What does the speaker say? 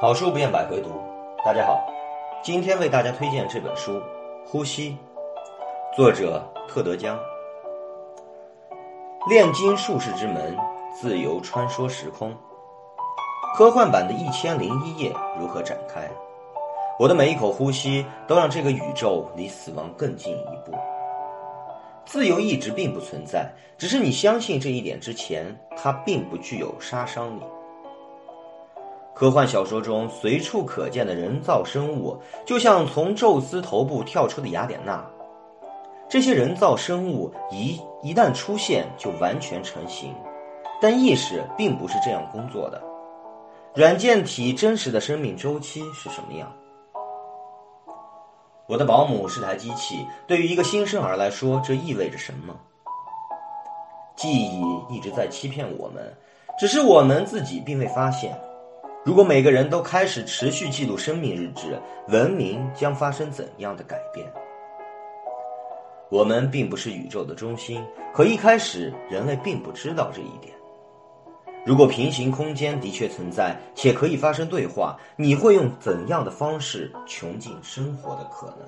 好书不厌百回读，大家好，今天为大家推荐这本书《呼吸》，作者特德·江。炼金术士之门，自由穿梭时空。科幻版的一千零一夜如何展开？我的每一口呼吸都让这个宇宙离死亡更近一步。自由意志并不存在，只是你相信这一点之前，它并不具有杀伤力。科幻小说中随处可见的人造生物，就像从宙斯头部跳出的雅典娜。这些人造生物一一旦出现就完全成型，但意识并不是这样工作的。软件体真实的生命周期是什么样？我的保姆是台机器，对于一个新生儿来说，这意味着什么？记忆一直在欺骗我们，只是我们自己并未发现。如果每个人都开始持续记录生命日志，文明将发生怎样的改变？我们并不是宇宙的中心，可一开始人类并不知道这一点。如果平行空间的确存在且可以发生对话，你会用怎样的方式穷尽生活的可能？